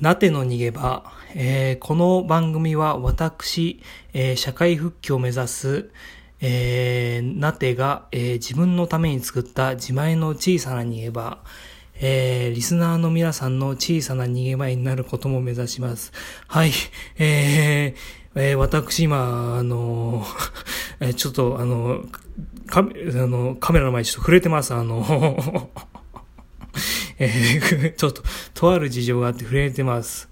なての逃げ場、えーこの番組は私、えー社会復帰を目指す、えー、なてが、え自分のために作った自前の小さな逃げ場、えリスナーの皆さんの小さな逃げ場になることも目指します。はい、ええ私今、あの ちょっと、あの、カあのカメラの前にちょっと触れてます。あの、えー ちょっと、とある事情があって触れてます。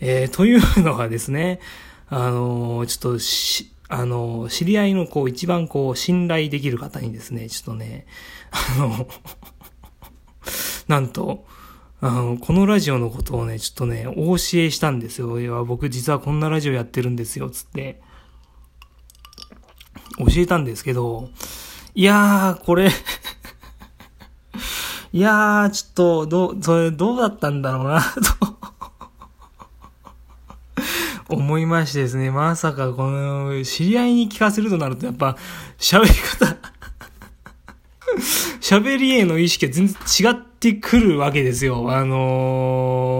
えーというのはですね、あのーちょっとし、あのー知り合いのこう、一番こう、信頼できる方にですね、ちょっとね、あの、なんと、あの、このラジオのことをね、ちょっとね、お教えしたんですよ。いや、僕実はこんなラジオやってるんですよ、つって。教えたんですけど、いやー、これ、いやー、ちょっと、どう、それ、どうだったんだろうな、と。思いましてですね、まさかこの、知り合いに聞かせるとなると、やっぱ、喋り方、喋りへの意識が全然違ってくるわけですよ。あのー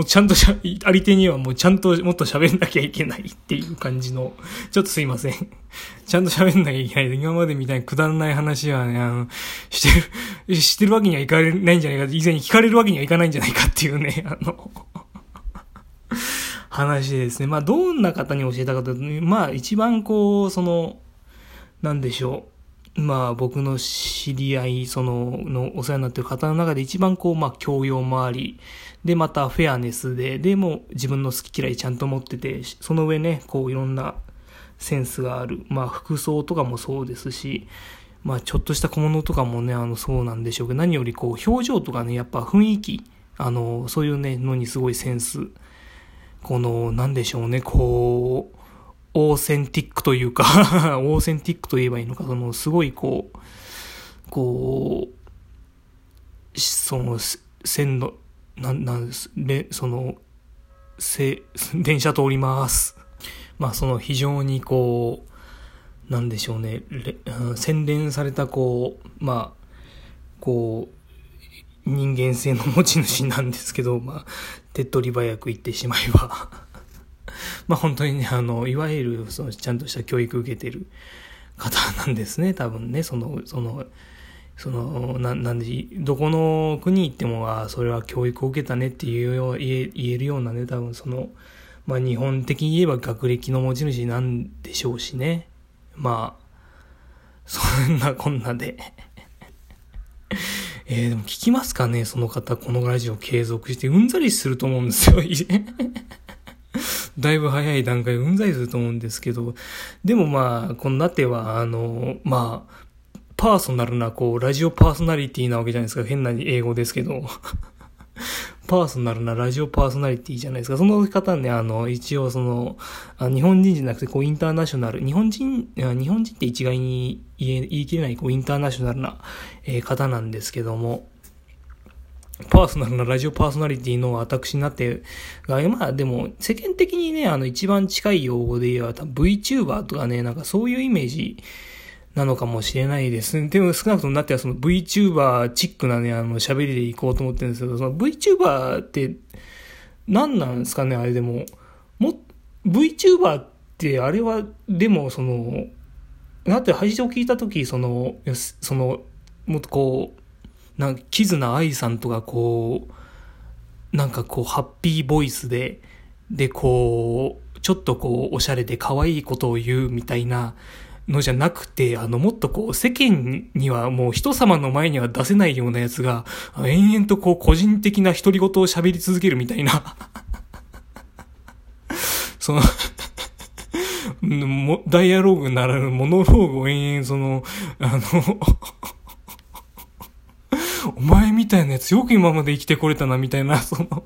もうちゃんとしゃ、あり手にはもうちゃんともっと喋んなきゃいけないっていう感じの、ちょっとすいません。ちゃんと喋んなきゃいけない。今までみたいにくだらない話はね、あの、してる、してるわけにはいかないんじゃないか、以前に聞かれるわけにはいかないんじゃないかっていうね、あの、話ですね。まあ、どんな方に教えたかというと、まあ、一番こう、その、なんでしょう。まあ、僕の知り合い、その、のお世話になってる方の中で一番こう、まあ、教養もあり、で、またフェアネスで、でも自分の好き嫌いちゃんと持ってて、その上ね、こういろんなセンスがある。まあ服装とかもそうですし、まあちょっとした小物とかもね、あのそうなんでしょうけど、何よりこう表情とかね、やっぱ雰囲気、あの、そういうね、のにすごいセンス、この、なんでしょうね、こう、オーセンティックというか、オーセンティックと言えばいいのか、その、すごいこう、こう、その、線路、なん、なんです、で、その、せ、電車通ります。まあ、その非常にこう、なんでしょうね、洗練されたこう、まあ、こう、人間性の持ち主なんですけど、まあ、手っ取り早く言ってしまえば。まあ本当にね、あの、いわゆる、その、ちゃんとした教育受けてる方なんですね、多分ね、その、その、その、ななんで、どこの国行っても、あそれは教育を受けたねっていうよう言え言えるようなね、多分その、まあ日本的に言えば学歴の持ち主なんでしょうしね。まあ、そんな こんなで。え、でも聞きますかねその方、このラジオ継続して、うんざりすると思うんですよ。だいぶ早い段階うんざりすると思うんですけど、でもまあ、このなては、あの、まあ、パーソナルな、こう、ラジオパーソナリティなわけじゃないですか。変な英語ですけど。パーソナルなラジオパーソナリティじゃないですか。その方ね、あの、一応その、あ日本人じゃなくて、こう、インターナショナル、日本人、日本人って一概に言え、言い切れない、こう、インターナショナルな、えー方なんですけども、パーソナルなラジオパーソナリティの私になって、が、まあでも、世間的にね、あの、一番近い用語で言えば、VTuber とかね、なんかそういうイメージなのかもしれないですね。でも少なくともなってはその VTuber チックなね、あの、喋りでいこうと思ってるんですけど、その VTuber って何なんですかね、あれでも。も、VTuber ってあれは、でもその、なって配信を聞いたとき、その、その、もっとこう、なんか、キズナアイさんとかこう、なんかこう、ハッピーボイスで、で、こう、ちょっとこう、おしゃれで可愛いことを言うみたいなのじゃなくて、あの、もっとこう、世間にはもう人様の前には出せないようなやつが、延々とこう、個人的な独り言を喋り続けるみたいな。その、ダイアローグならぬモノローグを延々その、あの、お前みたいなやつよく今まで生きてこれたな、みたいな、その、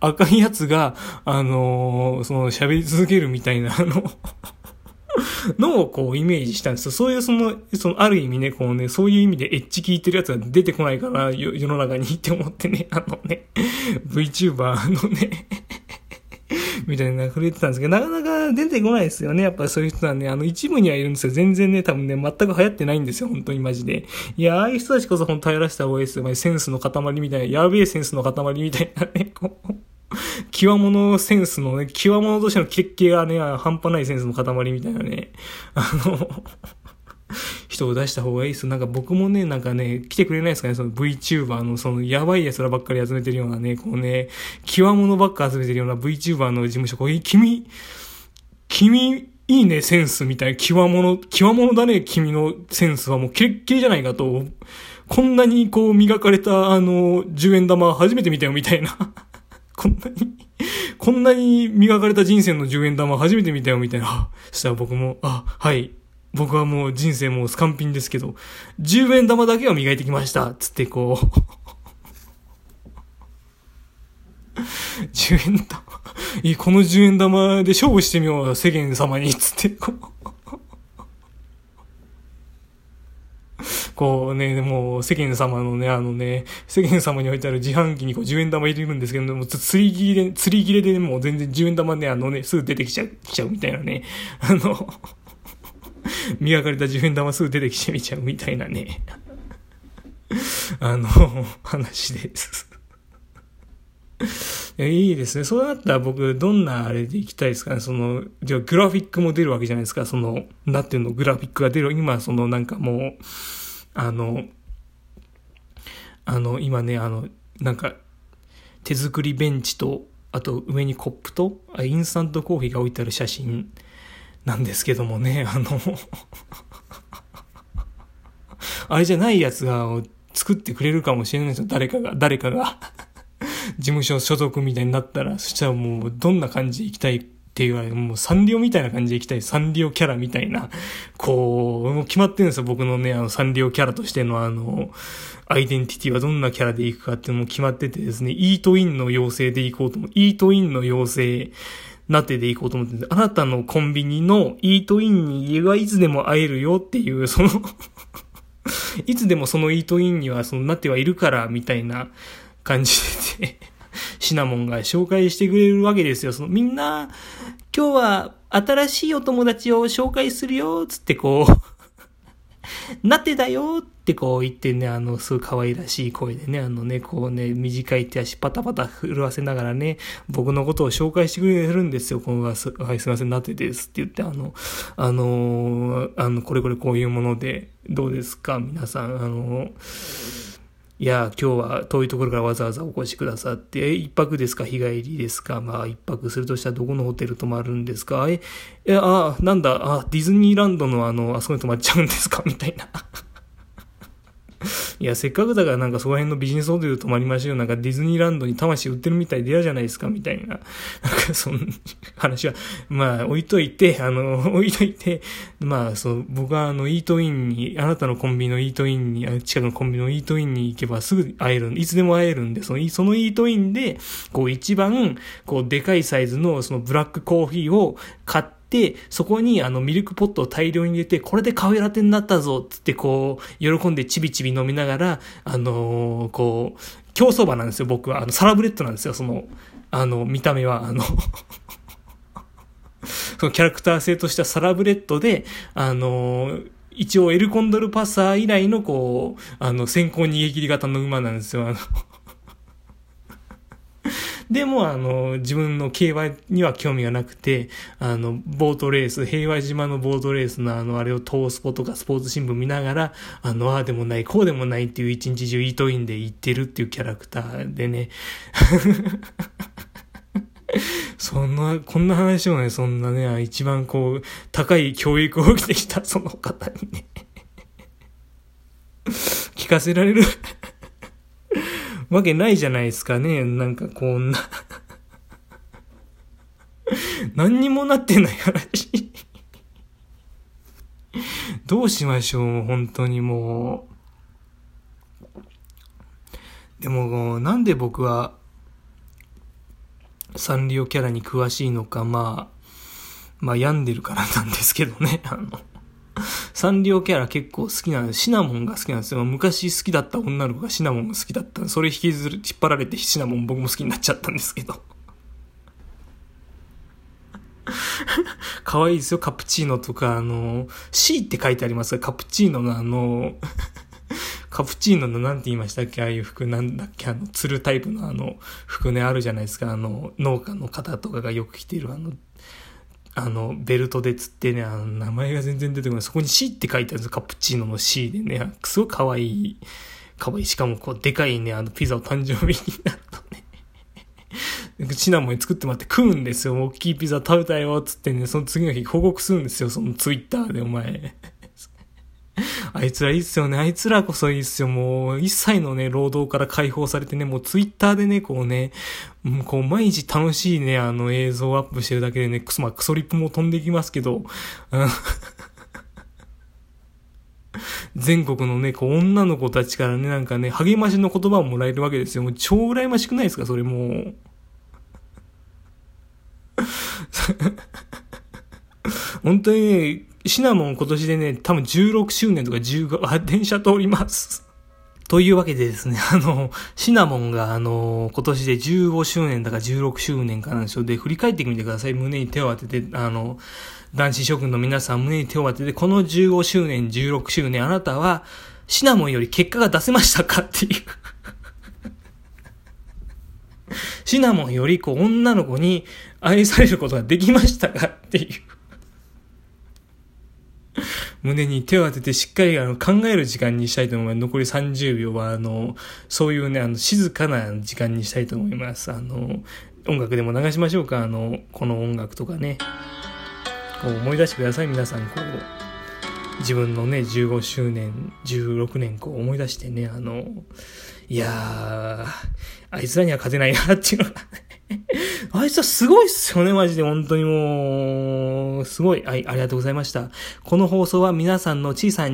赤いやつが、あのーその、喋り続けるみたいな、あの、のをこうイメージしたんですよ。そういうその、その、ある意味ね、こうね、そういう意味でエッジ聞いてるやつが出てこないから、世の中にって思ってね、あのね、VTuber のね、みたいな触れてたんですけど、なかなか出てこないですよね。やっぱそういう人はね、あの、一部にはいるんですよ。全然ね、多分ね、全く流行ってないんですよ。本当にマジで。いや、ああいう人たちこそ本当流行らせた方がいいですよ。センスの塊みたいな、やべえセンスの塊みたいなね、こう。極物センスのね、極物としての決形がね、半端ないセンスの塊みたいなね、あの 人を出した方がいいです。なんか僕もね、なんかね、来てくれないですかね、その VTuber のそのやばい奴らばっかり集めてるようなね、こうね、極物ばっか集めてるような VTuber の事務所、こう、君、君、いいね、センスみたいな、極物、極物だね、君のセンスはもう、キレッキレじゃないかと、こんなにこう磨かれた、あの、10円玉初めて見たよ、みたいな。こんなに、こんなに磨かれた人生の10円玉初めて見たよ、みたいな。したら僕も、あ、はい、僕はもう人生もうスカンピンですけど、10円玉だけは磨いてきました。つってこう 10円玉、この10円玉で勝負してみよう、世間様に。つってこうこうね、もう世間様のね、あのね、世間様に置いてある自販機にこう10円玉入れるんですけども、釣り切れ、釣り切れでもう全然10円玉ね、あのね、すぐ出てきちゃう、きちゃうみたいなね。あの磨かれた10円玉すぐ出てきてみちゃうみたいなね。あの、話です。いいですね。そうなったら僕、どんなあれでいきたいですかね。その、じゃグラフィックも出るわけじゃないですか。その、なんていうの、グラフィックが出る。今、その、なんかもう、あの、あの、今ね、あの、なんか、手作りベンチと、あと上にコップと、インスタントコーヒーが置いてある写真なんですけどもね、あのあれじゃないやつが作ってくれるかもしれないですよ、誰かが、誰かが事務所所属みたいになったら、そしたらもうどんな感じで行きたいって言われもうサンリオみたいな感じで行きたい、サンリオキャラみたいな、こう、もう決まってるんですよ、僕のね、あの、サンリオキャラとしてのあの、アイデンティティはどんなキャラで行くかっていうのも決まっててですね、イートインの妖精で行こうと思う。イートインの妖精、なってで行こうと思ってあなたのコンビニのイートインに家はいつでも会えるよっていう、その いつでもそのイートインにはそのなってはいるから、みたいな感じでシナモンが紹介してくれるわけですよ。そのみんな、今日は新しいお友達を紹介するよ、つってこう なってだよってこう言ってね、あの、すごい可愛らしい声でね、あのね、こうね、短い手足パタパタ震わせながらね、僕のことを紹介してくれるんですよ。このはい、すいません、なってですって言って、あの、あの、あの、これこれこういうもので、どうですか皆さん、あの、いや、今日は遠いところからわざわざお越しくださって、一泊ですか？日帰りですか？まあ、一泊するとしたらどこのホテル泊まるんですか？え、え、あ、なんだ、あ、ディズニーランドのあの、あそこに泊まっちゃうんですか？みたいな。いや、せっかくだからなんかその辺のビジネスホテル泊まりましょう。なんかディズニーランドに魂売ってるみたいで嫌じゃないですか、みたいな。なんかその話は、まあ置いといて、あの、置いといて、まあそう、僕はあの、イートインに、あなたのコンビニのイートインに、近くのコンビニのイートインに行けばすぐ会える、いつでも会えるんで、その、そのイートインで、こう一番、こうでかいサイズのそのブラックコーヒーを買って、、でそこにあのミルクポットを大量に入れて、これでカフェラテになったぞつってこう、喜んでちびちび飲みながら、あのー、こう、競走馬なんですよ、僕は。あの、サラブレッドなんですよ、その、あの、見た目は、あの そのキャラクター性としたサラブレッドで、あのー、一応エルコンドルパサー以来のこう、あの、先行逃げ切り型の馬なんですよ。あのでも、あの、自分の競馬には興味がなくて、あの、ボートレース、平和島のボートレースのあの、あれをトースポとかスポーツ新聞見ながら、あの、ああでもない、こうでもないっていう一日中イートインで言ってるっていうキャラクターでね。そんな、こんな話をね、そんなね、一番こう、高い教育を受けてきたその方にね 聞かせられる？わけないじゃないですかね。なんかこんな 何にもなってない話どうしましょう、本当にもう。でも、なんで僕は、サンリオキャラに詳しいのか、まあ、まあ病んでるからなんですけどね、あのサンリオキャラ結構好きなんです。シナモンが好きなんですよ。昔好きだった女の子がシナモンが好きだったそれ引きずる、引っ張られてシナモン僕も好きになっちゃったんですけど。可愛いですよ、カプチーノとか、あの、C って書いてありますが、カプチーノのあの、カプチーノのなんて言いましたっけ？ああいう服なんだっけ？あの、ツルタイプのあの、服ね、あるじゃないですか。あの、農家の方とかがよく着てるあの、あの、ベルトで釣ってね、あの、名前が全然出てこない。そこに C って書いてあるんですよ。カプチーノの C でね、すごい可愛い。可愛い。しかもこう、でかいね、あの、ピザを誕生日になるとね。シナモンに作ってもらって食うんですよ。大きいピザ食べたよ、つってね、その次の日報告するんですよ。そのツイッターで、お前。あいつらいいっすよね。あいつらこそいいっすよ。もう、一切のね、労働から解放されてね、もうツイッターでね、こうね、うん、こう、毎日楽しいね、あの映像をアップしてるだけでね、クソ、まあ、クソリップも飛んできますけど、う ん全国のね、こう、女の子たちからね、なんかね、励ましの言葉をもらえるわけですよ。もう超羨ましくないですかそれもう。本当にね、シナモン今年でね、多分16周年とか15、あ、電車通ります。というわけでですね、あの、シナモンがあの、今年で15周年だか16周年かなんでしょう。で、振り返ってみてください。胸に手を当てて、あの、男子諸君の皆さん胸に手を当てて、この15周年、16周年、あなたは、シナモンより結果が出せましたかっていう シナモンよりこう女の子に愛されることができましたかっていう胸に手を当ててしっかりあの考える時間にしたいと思います。残り30秒は、あの、そういうね、あの、静かな時間にしたいと思います。あの、音楽でも流しましょうか。あの、この音楽とかね。こう思い出してください、皆さん。こう、自分のね、15周年、16年、こう思い出してね、あの、いやー、あいつらには勝てないなっていうのが あいつはすごいっすよね、マジで。本当にもう、すごい。はい、ありがとうございました。この放送は皆さんの小さな